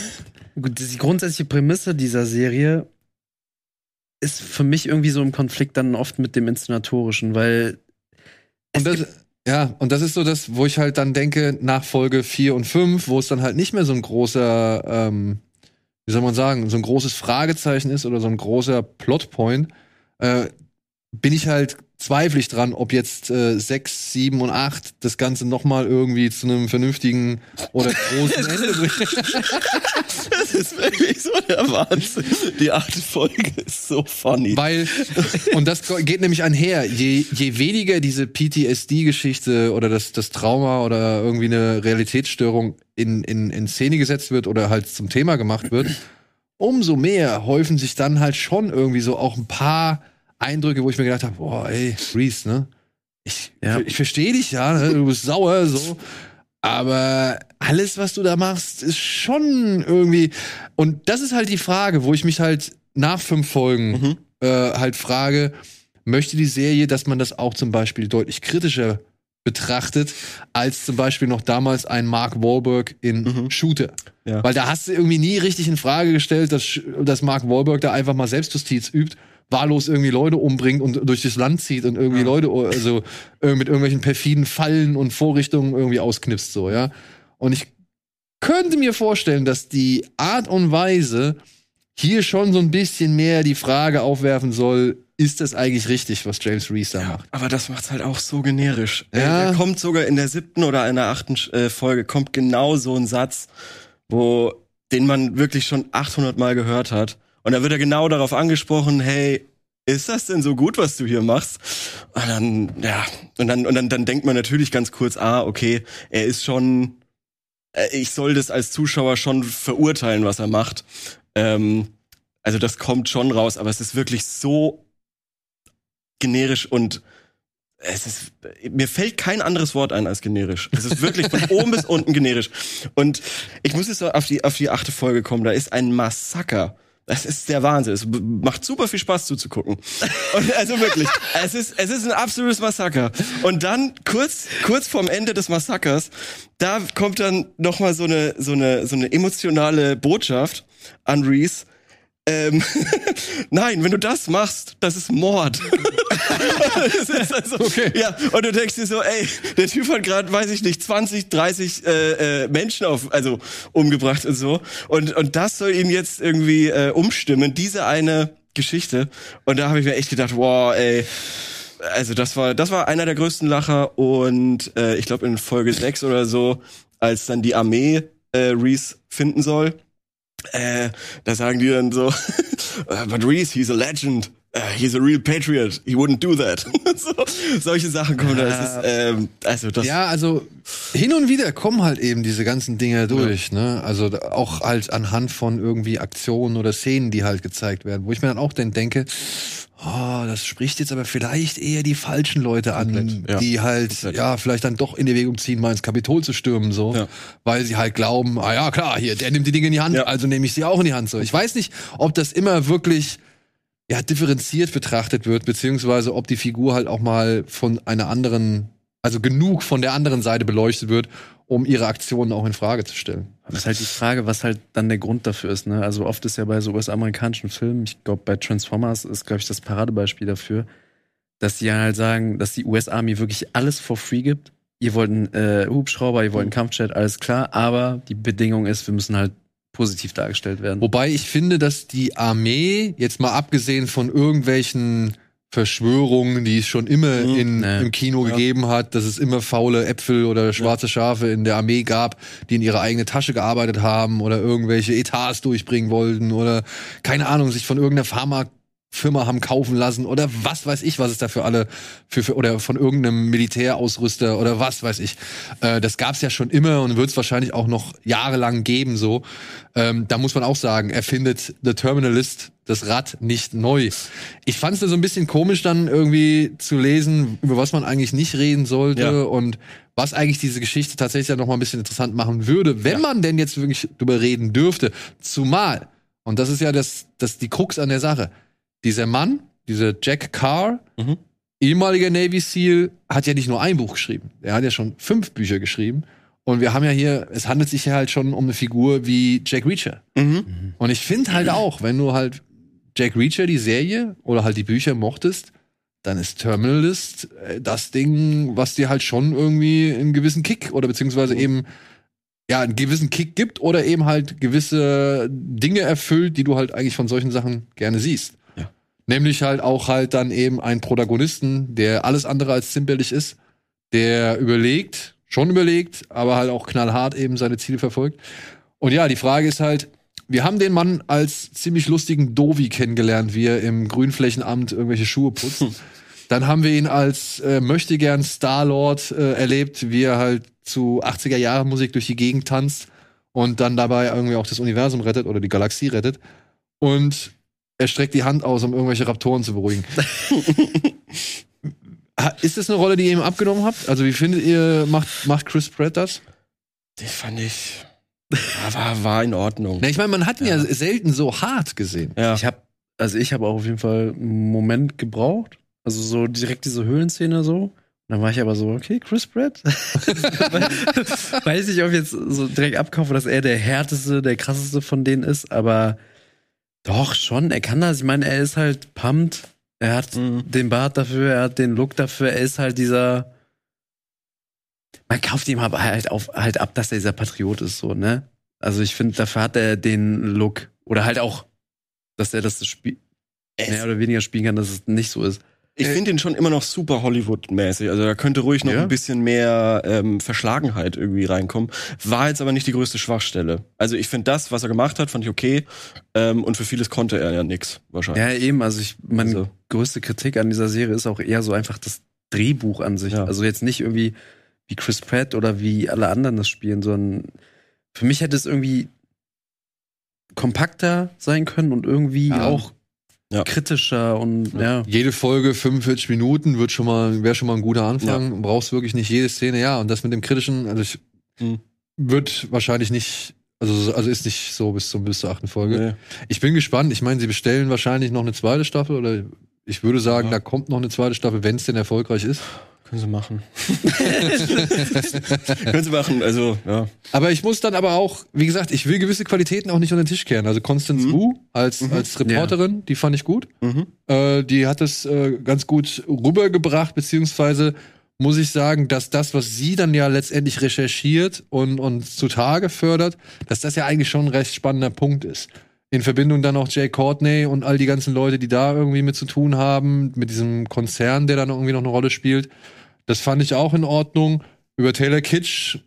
die grundsätzliche Prämisse dieser Serie ist für mich irgendwie so im Konflikt dann oft mit dem Inszenatorischen, weil Und das, ja, und das ist so das, wo ich halt dann denke, nach Folge 4 und 5, wo es dann halt nicht mehr so ein großer, ähm, wie soll man sagen, so ein großes Fragezeichen ist oder so ein großer Plotpoint, äh, bin ich halt zweifelig dran, ob jetzt äh, 6, 7 und 8 das Ganze nochmal irgendwie zu einem vernünftigen oder großen Ende bringen. Das ist wirklich so der Wahnsinn. Die achte Folge ist so funny. Weil, und das geht nämlich einher, je, je weniger diese PTSD-Geschichte oder das, das Trauma oder irgendwie eine Realitätsstörung in, in, in Szene gesetzt wird oder halt zum Thema gemacht wird, umso mehr häufen sich dann halt schon irgendwie so auch ein paar Eindrücke, wo ich mir gedacht habe, boah, ey, Reese, ne? Ich, Ja. ich verstehe dich ja, ne? du bist sauer, so. Aber alles, was du da machst, ist schon irgendwie. Und das ist halt die Frage, wo ich mich halt nach fünf Folgen Mhm. äh, halt frage, möchte die Serie, dass man das auch zum Beispiel deutlich kritischer betrachtet, als zum Beispiel noch damals ein Mark Wahlberg in Mhm. Shooter. Ja. Weil da hast du irgendwie nie richtig in Frage gestellt, dass, dass Mark Wahlberg da einfach mal Selbstjustiz übt, wahllos irgendwie Leute umbringt und durch das Land zieht und irgendwie Leute, also äh, mit irgendwelchen perfiden Fallen und Vorrichtungen irgendwie ausknipst, so, ja. Und ich könnte mir vorstellen, dass die Art und Weise hier schon so ein bisschen mehr die Frage aufwerfen soll, ist das eigentlich richtig, was James Reese da macht? Aber das macht's halt auch so generisch. Ja. Ja. Da kommt sogar in der siebten oder in der achten äh, Folge kommt genau so ein Satz, wo den man wirklich schon 800 Mal gehört hat. Und da wird er genau darauf angesprochen, hey, ist das denn so gut, was du hier machst? Und dann, ja, und dann, und dann, dann denkt man natürlich ganz kurz, ah, okay, er ist schon, äh, ich soll das als Zuschauer schon verurteilen, was er macht. Ähm, also das kommt schon raus, aber es ist wirklich so generisch und es ist, mir fällt kein anderes Wort ein als generisch. Es ist wirklich von oben bis unten generisch. Und ich muss jetzt auf die, auf die achte Folge kommen. Da ist ein Massaker. Das ist der Wahnsinn. Es macht super viel Spaß zuzugucken. Und also wirklich, es ist, es ist ein absolutes Massaker. Und dann kurz, kurz vorm Ende des Massakers, da kommt dann noch mal so eine, so eine, so eine emotionale Botschaft an Reese. Ähm, nein, wenn du das machst, das ist Mord. das ist also, Okay. Ja, und du denkst dir so, ey, der Typ hat gerade, weiß ich nicht, 20, 30 äh, äh, Menschen auf, also umgebracht und so. Und, und das soll ihn jetzt irgendwie äh, umstimmen, diese eine Geschichte. Und da habe ich mir echt gedacht, wow, ey. Also das war, das war einer der größten Lacher und äh, ich glaube in Folge 6 oder so, als dann die Armee äh, Reese finden soll, äh, da sagen die dann so, "Uh, but Reese, he's a legend. Uh, he's a real patriot. He wouldn't do that. so, solche Sachen kommen da. Es ist, ähm, also das. Ja, also hin und wieder kommen halt eben diese ganzen Dinge durch, ne? Also da- auch halt anhand von irgendwie Aktionen oder Szenen, die halt gezeigt werden, wo ich mir dann auch dann denke, oh, das spricht jetzt aber vielleicht eher die falschen Leute an, ja. die halt Komplett. ja vielleicht dann doch in Erwägung ziehen, mal ins Kapitol zu stürmen, so, Ja. weil sie halt glauben, ah ja klar, hier der nimmt die Dinge in die Hand, Ja. also nehme ich sie auch in die Hand. So, ich weiß nicht, ob das immer wirklich ja, differenziert betrachtet wird, beziehungsweise ob die Figur halt auch mal von einer anderen, also genug von der anderen Seite beleuchtet wird, um ihre Aktionen auch in Frage zu stellen. Das ist halt die Frage, was halt dann der Grund dafür ist. Ne? Also oft ist ja bei so US-amerikanischen Filmen, ich glaube bei Transformers ist, glaube ich, das Paradebeispiel dafür, dass die halt sagen, dass die US-Army wirklich alles for free gibt. Ihr wollt einen äh, Hubschrauber, ihr wollt einen Kampfjet, alles klar, aber die Bedingung ist, wir müssen halt positiv dargestellt werden. Wobei ich finde, dass die Armee, jetzt mal abgesehen von irgendwelchen Verschwörungen, die es schon immer Mhm, in, ne. im Kino Ja. gegeben hat, dass es immer faule Äpfel oder schwarze Schafe in der Armee gab, die in ihre eigene Tasche gearbeitet haben oder irgendwelche Etats durchbringen wollten oder keine Ahnung, sich von irgendeiner Pharma Firma haben kaufen lassen oder was weiß ich, was es da für alle für, für oder von irgendeinem Militärausrüster oder was weiß ich. Äh, das gab's ja schon immer und wird es wahrscheinlich auch noch jahrelang geben. So, ähm, da muss man auch sagen, er findet The Terminalist das Rad nicht neu. Ich fand es so ein bisschen komisch dann irgendwie zu lesen, über was man eigentlich nicht reden sollte Ja. und was eigentlich diese Geschichte tatsächlich ja noch mal ein bisschen interessant machen würde, wenn man denn jetzt wirklich drüber reden dürfte. Zumal und das ist ja das, das die Krux an der Sache dieser Mann, dieser Jack Carr, Mhm. ehemaliger Navy SEAL, hat ja nicht nur ein Buch geschrieben. Er hat ja schon fünf Bücher geschrieben. Und wir haben ja hier, es handelt sich ja halt schon um eine Figur wie Jack Reacher. Mhm. Und ich finde halt auch, wenn du halt Jack Reacher, die Serie oder halt die Bücher mochtest, dann ist Terminalist äh, das Ding, was dir halt schon irgendwie einen gewissen Kick oder beziehungsweise eben ja, einen gewissen Kick gibt oder eben halt gewisse Dinge erfüllt, die du halt eigentlich von solchen Sachen gerne siehst. Nämlich halt auch halt dann eben einen Protagonisten, der alles andere als zimperlich ist, der überlegt, schon überlegt, aber halt auch knallhart eben seine Ziele verfolgt. Und ja, die Frage ist halt, wir haben den Mann als ziemlich lustigen Dovi kennengelernt, wie er im Grünflächenamt irgendwelche Schuhe putzt. Dann haben wir ihn als äh, möchtegern Starlord äh, erlebt, wie er halt zu 80er Jahre Musik durch die Gegend tanzt und dann dabei irgendwie auch das Universum rettet oder die Galaxie rettet. Und er streckt die Hand aus, um irgendwelche Raptoren zu beruhigen. Ist das eine Rolle, die ihr ihm abgenommen habt? Also wie findet ihr, macht, macht Chris Pratt das? Die fand ich. War, war in Ordnung. Na, ich meine, man hat ihn ja. Ja. selten so hart gesehen. Ja. Ich habe, also ich habe auch auf jeden Fall einen Moment gebraucht. Also so direkt diese Höhlenszene so. Und dann war ich aber so, okay, Chris Pratt. Weiß nicht, ob ich jetzt so direkt abkaufe, dass er der härteste, der krasseste von denen ist, aber doch schon, er kann das. Ich meine, er ist halt pumped. Er hat Mhm. den Bart dafür, er hat den Look dafür, er ist halt dieser. Man kauft ihm aber halt, auf, halt ab, dass er dieser Patriot ist, so, ne? Also ich finde, dafür hat er den Look. Oder halt auch, dass er das Spiel mehr oder weniger spielen kann, dass es nicht so ist. Ich finde ihn schon immer noch super Hollywood-mäßig. Also da könnte ruhig noch Ja. ein bisschen mehr ähm, Verschlagenheit irgendwie reinkommen. War jetzt aber nicht die größte Schwachstelle. Also ich finde das, was er gemacht hat, fand ich okay. Ähm, und für vieles konnte er ja nix wahrscheinlich. Ja, eben, also ich, meine Also. größte Kritik an dieser Serie ist auch eher so einfach das Drehbuch an sich. Ja. Also jetzt nicht irgendwie wie Chris Pratt oder wie alle anderen das spielen, sondern für mich hätte es irgendwie kompakter sein können und irgendwie Ja. auch Ja. kritischer und ja. Jede Folge 45 Minuten wird schon mal, wäre schon mal ein guter Anfang. Brauchst wirklich nicht jede Szene, ja. Und das mit dem kritischen, also ich, Hm. wird wahrscheinlich nicht, also, also ist nicht so bis zum bis zur achten Folge. Nee. Ich bin gespannt. Ich meine, sie bestellen wahrscheinlich noch eine zweite Staffel oder ich würde sagen, Ja. da kommt noch eine zweite Staffel, wenn es denn erfolgreich ist. Können sie machen. Können sie machen, also, ja. Aber ich muss dann aber auch, wie gesagt, ich will gewisse Qualitäten auch nicht unter den Tisch kehren. Also Constance Mhm. Wu als, Mhm. als Reporterin, die fand ich gut. Mhm. Äh, die hat es äh, ganz gut rübergebracht, beziehungsweise muss ich sagen, dass das, was sie dann ja letztendlich recherchiert und, und zutage fördert, dass das ja eigentlich schon ein recht spannender Punkt ist. In Verbindung dann auch Jay Courtney und all die ganzen Leute, die da irgendwie mit zu tun haben, mit diesem Konzern, der dann irgendwie noch eine Rolle spielt. Das fand ich auch in Ordnung. Über Taylor Kitsch,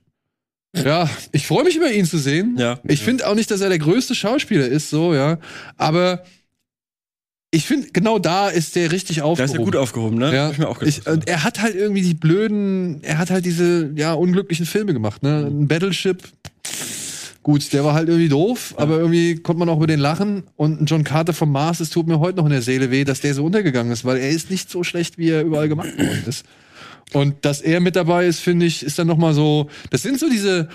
ja, ich freue mich über ihn zu sehen. Ja. Ich finde auch nicht, dass er der größte Schauspieler ist, so, ja. Aber ich finde, genau da ist der richtig Da aufgehoben. ist er gut aufgehoben, ne? Ja, Hab ich mir auch ich, gedacht. und er hat halt irgendwie die blöden, er hat halt diese, ja, unglücklichen Filme gemacht, ne? Ein Battleship, gut, der war halt irgendwie doof, aber irgendwie konnte man auch über den lachen. Und ein John Carter vom Mars, es tut mir heute noch in der Seele weh, dass der so untergegangen ist, weil er ist nicht so schlecht, wie er überall gemacht worden ist. Und dass er mit dabei ist, finde ich, ist dann noch mal so, das sind so diese,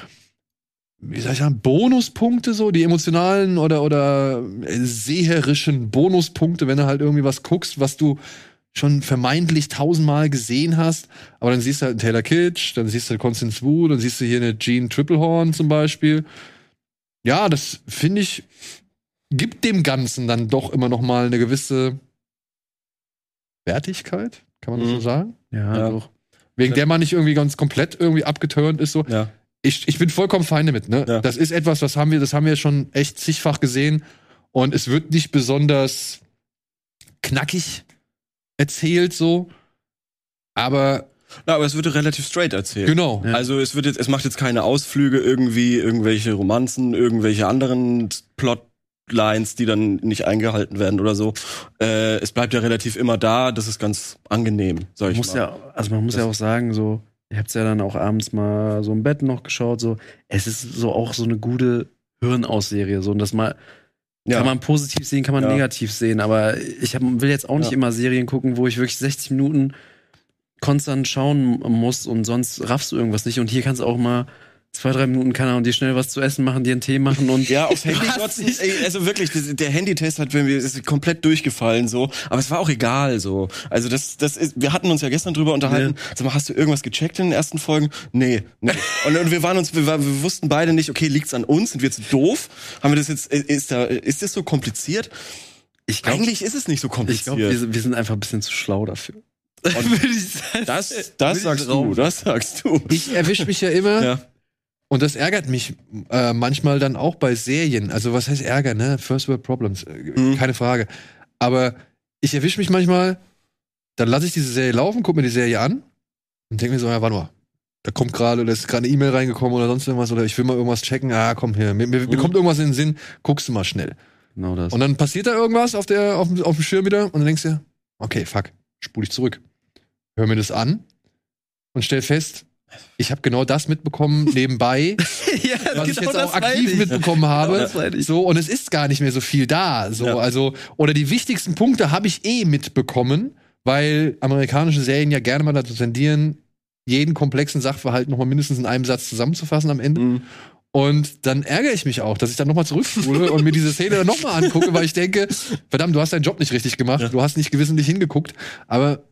wie soll ich sagen, Bonuspunkte so, die emotionalen oder, oder äh, seherischen Bonuspunkte, wenn du halt irgendwie was guckst, was du schon vermeintlich tausendmal gesehen hast, aber dann siehst du halt einen Taylor Kitsch, dann siehst du Constance Wu, dann siehst du hier eine Jean Triplehorn zum Beispiel. Ja, das finde ich, gibt dem Ganzen dann doch immer noch mal eine gewisse Wertigkeit, kann man das so Mhm. sagen? Ja, Ja. doch. Wegen der man nicht irgendwie ganz komplett irgendwie abgeturnt ist, so ja. ich, ich bin vollkommen fein damit. Ne? Ja. Das ist etwas, was haben wir, das haben wir schon echt zigfach gesehen. Und es wird nicht besonders knackig erzählt, so. Aber Na, aber es wird relativ straight erzählt. genau. Ja. Also es wird jetzt, es macht jetzt keine Ausflüge irgendwie, irgendwelche Romanzen, irgendwelche anderen Plot Lines, die dann nicht eingehalten werden oder so. Äh, es bleibt ja relativ immer da, das ist ganz angenehm, sag ich muss mal. ja, also man muss Das- ja auch sagen, so, ihr habt's ja dann auch abends mal so im Bett noch geschaut, so, es ist so auch so eine gute Hirnausserie, so, und das mal, Ja. kann man positiv sehen, kann man Ja. negativ sehen, aber ich hab, will jetzt auch nicht immer Serien gucken, wo ich wirklich 60 Minuten konstant schauen muss und sonst raffst du irgendwas nicht und hier kannst du auch mal zwei, drei Minuten, keine Ahnung, dir schnell was zu essen machen, dir einen Tee machen und Ja, aufs Handy glotzen. Ey, also wirklich, das, der Handytest hat mir ist komplett durchgefallen so, aber es war auch egal so. Also das das ist wir hatten uns ja gestern drüber unterhalten. Sag mal, hast du irgendwas gecheckt in den ersten Folgen? Nee, nee. Und, und wir waren uns wir, wir wussten beide nicht, okay, liegt's an uns, sind wir zu doof? Haben wir das jetzt ist da ist das so kompliziert? ich glaube, Eigentlich ist es nicht so ich kompliziert. glaub, wir, sind- wir sind einfach ein bisschen zu schlau dafür. das das sagst du, das sagst du. Ich erwische mich ja immer, Ja. Und das ärgert mich äh, manchmal dann auch bei Serien. Also, was heißt Ärger, ne? First World Problems, äh, Mhm. keine Frage. Aber ich erwische mich manchmal, dann lasse ich diese Serie laufen, gucke mir die Serie an und denke mir so, ja, warte mal. Da kommt gerade, oder ist gerade eine E-Mail reingekommen oder sonst irgendwas, oder ich will mal irgendwas checken. Ah, komm hier, mir, mir, Mhm. kommt irgendwas in den Sinn, guckst du mal schnell. Genau das. Und dann passiert da irgendwas auf, der, auf, dem- auf dem Schirm wieder und dann denkst du, dir, okay, fuck, spule ich zurück. Hör mir das an und stell fest, ich habe genau das mitbekommen nebenbei, ja, was ich genau jetzt auch aktiv ich. mitbekommen habe. das meine ich. So, und es ist gar nicht mehr so viel da. So, Ja. also, oder die wichtigsten Punkte habe ich eh mitbekommen, weil amerikanische Serien ja gerne mal dazu tendieren, jeden komplexen Sachverhalt nochmal mindestens in einem Satz zusammenzufassen am Ende. Mhm. Und dann ärgere ich mich auch, dass ich dann nochmal zurückspule und mir diese Szene dann nochmal angucke, weil ich denke, verdammt, du hast deinen Job nicht richtig gemacht, Ja. du hast nicht gewissentlich hingeguckt. Aber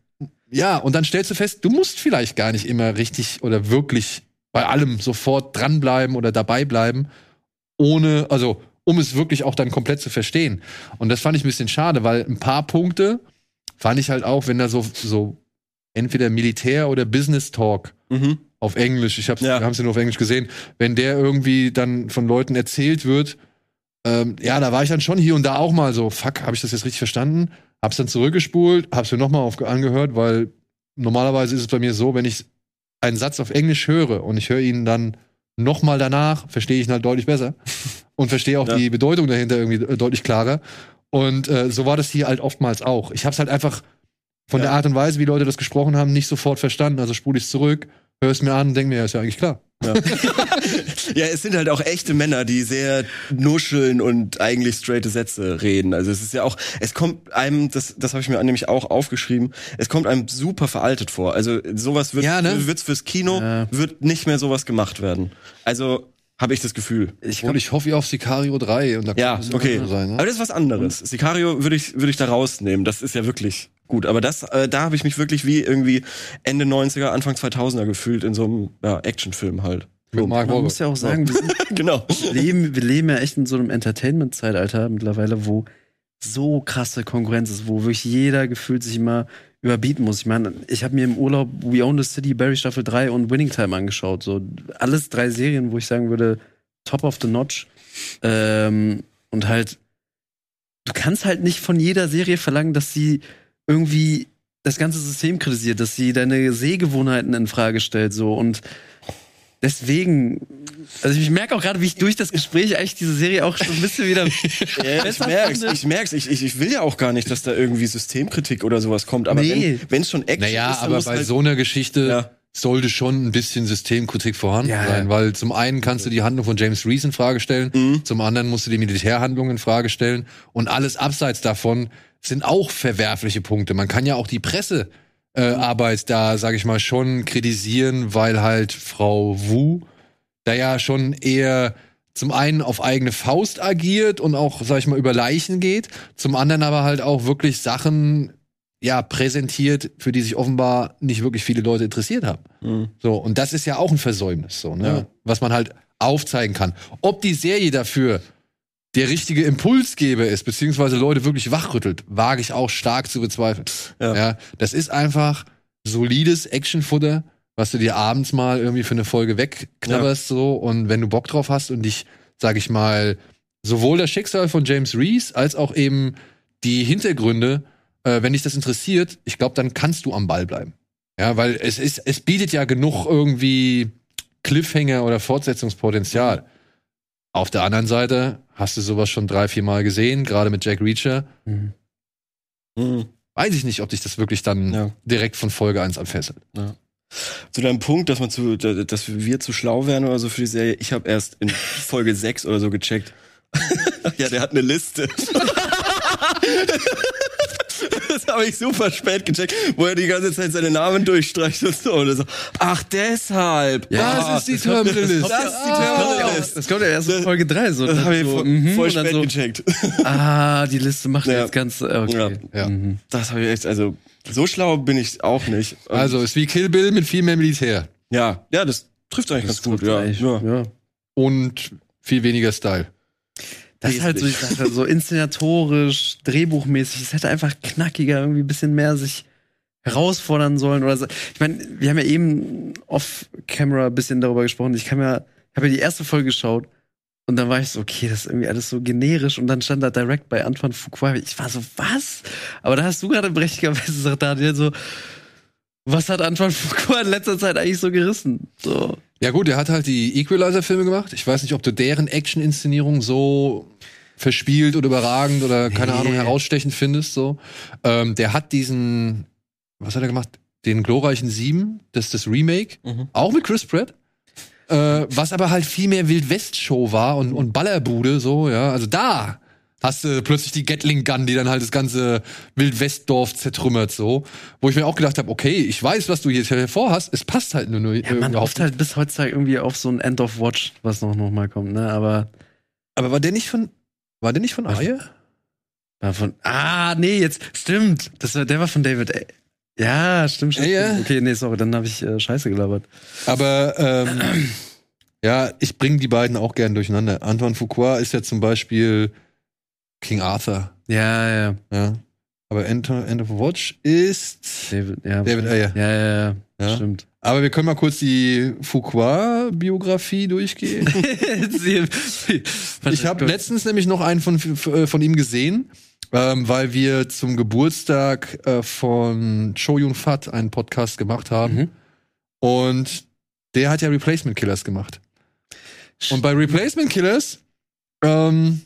ja, und dann stellst du fest, du musst vielleicht gar nicht immer richtig oder wirklich bei allem sofort dranbleiben oder dabei bleiben, ohne, also um es wirklich auch dann komplett zu verstehen. Und das fand ich ein bisschen schade, weil ein paar Punkte fand ich halt auch, wenn da so, so entweder Militär oder Business Talk Mhm. auf Englisch, ich hab's, Ja. wir haben es ja nur auf Englisch gesehen, wenn der irgendwie dann von Leuten erzählt wird, ähm, ja, da war ich dann schon hier und da auch mal so, fuck, habe ich das jetzt richtig verstanden? Hab's dann zurückgespult, hab's mir nochmal angehört, weil normalerweise ist es bei mir so, wenn ich einen Satz auf Englisch höre und ich höre ihn dann nochmal danach, verstehe ich ihn halt deutlich besser und verstehe auch Ja. die Bedeutung dahinter irgendwie äh, deutlich klarer. Und äh, so war das hier halt oftmals auch. Ich habe es halt einfach von Ja. der Art und Weise, wie Leute das gesprochen haben, nicht sofort verstanden. Also spule ich es zurück, höre es mir an und denke mir, ja, ist ja eigentlich klar. Ja. ja, es sind halt auch echte Männer, die sehr nuscheln und eigentlich straighte Sätze reden. Also es ist ja auch, es kommt einem, das, das habe ich mir nämlich auch aufgeschrieben, es kommt einem super veraltet vor. Also sowas wird Ja, ne? wird's fürs Kino, Ja. wird nicht mehr sowas gemacht werden. Also habe ich das Gefühl. Ich Und ich hoffe ja auf Sicario 3 und da Ja, kann es okay. sein. Aber Ne? das ist was anderes. Sicario würde ich, würde ich da rausnehmen. Das ist ja wirklich gut. Aber das, äh, da habe ich mich wirklich wie irgendwie Ende 90er, Anfang 2000er gefühlt in so einem ja, Actionfilm halt. Mit Mark man muss ja auch sagen, wir, sind, genau. wir, leben, wir leben ja echt in so einem Entertainment-Zeitalter mittlerweile, wo so krasse Konkurrenz ist, wo wirklich jeder gefühlt sich immer überbieten muss. Ich meine, ich habe mir im Urlaub We Own the City, Barry Staffel 3 und Winning Time angeschaut. So alles drei Serien, wo ich sagen würde, top of the notch. Ähm, und halt, du kannst halt nicht von jeder Serie verlangen, dass sie irgendwie das ganze System kritisiert, dass sie deine Sehgewohnheiten in Frage stellt, so und deswegen, also ich merke auch gerade, wie ich durch das Gespräch eigentlich diese Serie auch schon ein bisschen wieder Ja, ich merk's, ich merk's. Ich, ich, ich will ja auch gar nicht, dass da irgendwie Systemkritik oder sowas kommt. Aber Nee. wenn wenn's schon Action Naja, ist, dann aber muss bei halt, so einer Geschichte Ja. sollte schon ein bisschen Systemkritik vorhanden Ja, sein, ja. weil zum einen kannst du die Handlung von James Reese in Frage stellen, Mhm. zum anderen musst du die Militärhandlung in Frage stellen und alles abseits davon sind auch verwerfliche Punkte. Man kann ja auch die Pressearbeit äh, Arbeit da, sage ich mal, schon kritisieren, weil halt Frau Wu da ja schon eher zum einen auf eigene Faust agiert und auch, sag ich mal, über Leichen geht, zum anderen aber halt auch wirklich Sachen ja präsentiert, für die sich offenbar nicht wirklich viele Leute interessiert haben. Mhm. So, und das ist ja auch ein Versäumnis, so, ne? Ja. Was man halt aufzeigen kann. Ob die Serie dafür der richtige Impulsgeber ist, beziehungsweise Leute wirklich wachrüttelt, wage ich auch stark zu bezweifeln. Ja. Ja. das ist einfach solides Actionfutter, was du dir abends mal irgendwie für eine Folge wegknabberst, so. Und wenn du Bock drauf hast und dich, sag ich mal, sowohl das Schicksal von James Reese als auch eben die Hintergründe, äh, wenn dich das interessiert, ich glaube, dann kannst du am Ball bleiben. Ja, weil es ist, es bietet ja genug irgendwie Cliffhanger oder Fortsetzungspotenzial. Auf der anderen Seite hast du sowas schon drei, vier Mal gesehen, gerade mit Jack Reacher. Mhm. Mhm. Weiß ich nicht, ob dich das wirklich dann Ja. direkt von Folge 1 anfesselt. Zu deinem Punkt, dass man zu, dass wir zu schlau wären oder so für die Serie, ich habe erst in Folge 6 oder so gecheckt. ja, der hat eine Liste. Das habe ich super spät gecheckt, wo er die ganze Zeit seine Namen durchstreicht und so. Und so ach, deshalb. Ja, das ist die das- Terminal List. Das ist die Ah. Terminal List. Das kommt ja erst in Folge 3. So, Das habe ich so, voll, mhm, voll spät so, gecheckt. Ah, die Liste macht Ja. jetzt ganz. äh, Okay. Ja. Mhm. Das habe ich echt, also so schlau bin ich auch nicht. Und Also ist wie Kill Bill mit viel mehr Militär ja, ja, das trifft eigentlich Das ganz gut. Ja, ja. ja. und viel weniger Style. Das ist halt so die Sache, so inszenatorisch, drehbuchmäßig. Es hätte einfach knackiger, irgendwie ein bisschen mehr sich herausfordern sollen oder so. Ich meine, wir haben ja eben off-camera ein bisschen darüber gesprochen. Ich kann ich habe ja die erste Folge geschaut und dann war ich so, okay, das ist irgendwie alles so generisch und dann stand da direkt bei Antoine Fuqua. Ich war so, was? Aber da hast du gerade berechtigterweise gesagt, Daniel, so, was hat Antoine Fuqua in letzter Zeit eigentlich so gerissen? So. Ja gut, er hat halt die Equalizer-Filme gemacht. Ich weiß nicht, ob du deren Action-Inszenierung so verspielt oder überragend oder keine Nee. Ahnung herausstechend findest. So, ähm, der hat diesen, was hat er gemacht? Den glorreichen Sieben, das ist das Remake, Mhm. auch mit Chris Pratt. Äh, was aber halt viel mehr Wild-West-Show war und, und Ballerbude, so, ja. Also da hast du plötzlich die Gatling Gun, die dann halt das ganze Wild-West-Dorf zertrümmert, so. Wo ich mir auch gedacht habe, okay, ich weiß, was du hier vorhast, es passt halt nur, nur Ja, man hofft halt bis heutzutage irgendwie auf so ein End of Watch, was noch, noch mal kommt, ne? Aber Aber war der nicht von, war der nicht von? Aye? war von. Ah, nee, jetzt stimmt. Das war, der war von David. A- Ja, stimmt, stimmt. Ja, ja. Okay, nee, sorry, dann habe ich äh, Scheiße gelabert. Aber ähm, ja, ich bringe die beiden auch gern durcheinander. Antoine Fuqua ist ja zum Beispiel King Arthur, Ja, ja. ja. Aber End, End of Watch ist David, ja. David Ayer. Ja, ja, ja. Ja. Stimmt. Aber wir können mal kurz die Fuqua-Biografie durchgehen. Ich habe letztens nämlich noch einen von, von ihm gesehen, ähm, weil wir zum Geburtstag äh, von Cho Yun Fat einen Podcast gemacht haben. Mhm. Und der hat ja Replacement Killers gemacht. Und bei Replacement Killers, ähm,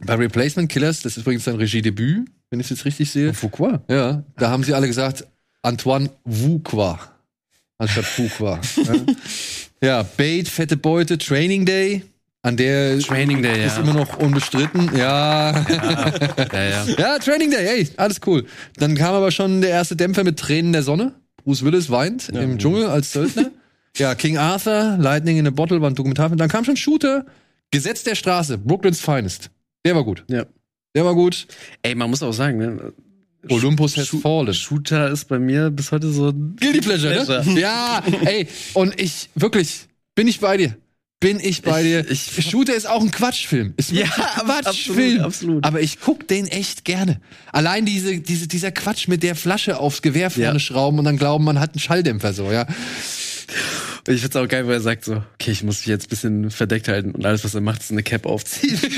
bei Replacement Killers, das ist übrigens sein Regiedebüt, wenn ich es jetzt richtig sehe. Fuqua. Ja, da haben sie alle gesagt, Antoine Fuqua. Anstatt Fuqua. ja. ja, Bait, fette Beute, Training Day. An der Training Day, ist ja. immer noch unbestritten. Ja. Ja, ja. ja, Training Day, hey, alles cool. Dann kam aber schon der erste Dämpfer mit Tränen der Sonne. Bruce Willis weint im Dschungel als Söldner. ja, King Arthur, Lightning in a Bottle war ein Dokumentarfilm. Dann kam schon Shooter, Gesetz der Straße, Brooklyn's Finest. Der war gut. Ja. Der war gut. Ey, man muss auch sagen, ne? Olympus has fallen. Shooter ist bei mir bis heute so ein Guilty Pleasure, Pleasure. ne? Ja, ey, und ich, wirklich, bin ich bei dir. Bin ich bei dir. Ich- ich- Shooter ist auch ein Quatschfilm. Ist Ja, ein absolut, Quatschfilm. absolut. Aber ich guck den echt gerne. Allein diese, diese, dieser Quatsch mit der Flasche aufs Gewehr vorne Ja. schrauben und dann glauben, man hat einen Schalldämpfer so, ja. Ich find's auch geil, wo er sagt so, okay, ich muss mich jetzt ein bisschen verdeckt halten und alles, was er macht, ist eine Cap aufziehen.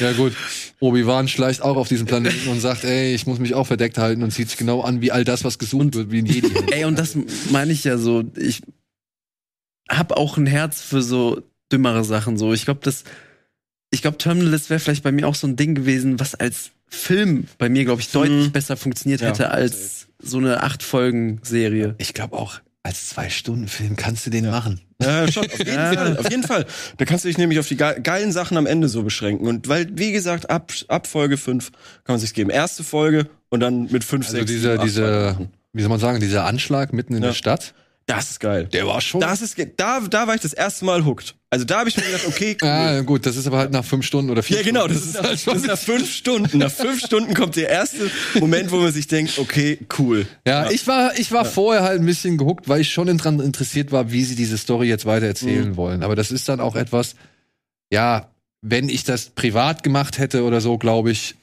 Ja, gut. Obi-Wan schleicht auch auf diesen Planeten und sagt, ey, ich muss mich auch verdeckt halten und zieht sich genau an wie all das, was gesucht wird, wie ein Jedi. Ey, und das meine ich ja so, ich hab auch ein Herz für so dümmere Sachen so. Ich glaube, das ich glaube Terminalist wäre vielleicht bei mir auch so ein Ding gewesen, was als Film bei mir glaube ich deutlich Mhm. besser funktioniert Ja, hätte als so eine acht Folgen Serie. Ich glaube auch, als Zwei-Stunden-Film kannst du den machen. Ja, schon, auf jeden Ja. Fall, auf jeden Fall. Da kannst du dich nämlich auf die ge geilen Sachen am Ende so beschränken. Und weil, wie gesagt, ab, ab Folge 5 kann man sich's geben. Erste Folge und dann mit 5, Also 6, dieser, dieser, wie soll man sagen, dieser Anschlag mitten in Ja. der Stadt, Das ist geil. der war schon. Das ist, da, da war ich das erste Mal hooked. Also da habe ich mir gedacht, okay, cool. Ja, gut, das ist aber halt nach fünf Stunden oder vier Ja, genau, das Stunden. ist, nach, das ist nach fünf Stunden. Nach fünf Stunden kommt der erste Moment, wo man sich denkt, okay, cool. Ja, ich war, ich war vorher halt ein bisschen gehuckt, weil ich schon dran interessiert war, wie sie diese Story jetzt weiter erzählen Mhm. wollen. Aber das ist dann auch etwas, ja, wenn ich das privat gemacht hätte oder so, glaube ich,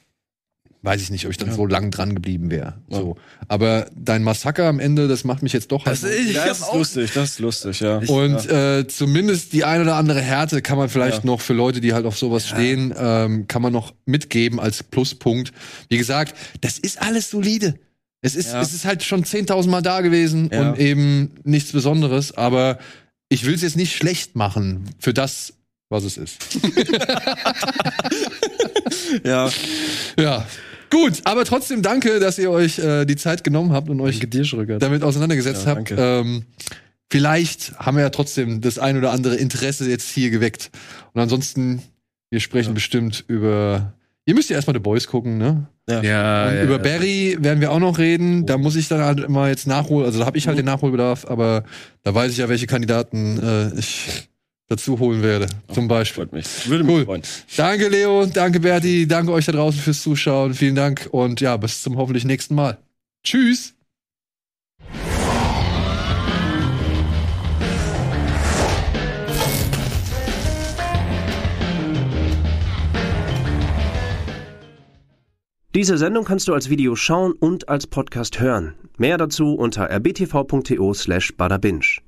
weiß ich nicht, ob ich dann Ja. so lang dran geblieben wäre. Ja. So. Aber dein Massaker am Ende, das macht mich jetzt doch halt. Das ist- Das ist lustig, das ist lustig, ja. Und äh, zumindest die ein oder andere Härte kann man vielleicht Ja. noch für Leute, die halt auf sowas stehen, ähm, kann man noch mitgeben als Pluspunkt. Wie gesagt, das ist alles solide. Es ist, Ja. es ist halt schon 10.000 Mal da gewesen Ja. und eben nichts Besonderes. Aber ich will es jetzt nicht schlecht machen für das, was es ist. Ja, ja. Gut, aber trotzdem danke, dass ihr euch äh, die Zeit genommen habt und euch damit auseinandergesetzt Ja, habt. Ähm, vielleicht haben wir ja trotzdem das ein oder andere Interesse jetzt hier geweckt. Und ansonsten, wir sprechen Ja. bestimmt über. Ihr müsst ja erstmal The Boys gucken, ne? Ja, Und ja, über ja. Barry werden wir auch noch reden. Da muss ich dann halt immer jetzt nachholen. Also da habe ich halt den Nachholbedarf, aber da weiß ich ja, welche Kandidaten äh, ich dazu holen werde. Zum Beispiel. freut mich. Würde mich Cool. freuen. Danke, Leo. Danke, Berti. Danke euch da draußen fürs Zuschauen. Vielen Dank. Und ja, bis zum hoffentlich nächsten Mal. Tschüss. Diese Sendung kannst du als Video schauen und als Podcast hören. Mehr dazu unter rbtv.to slash badabinch.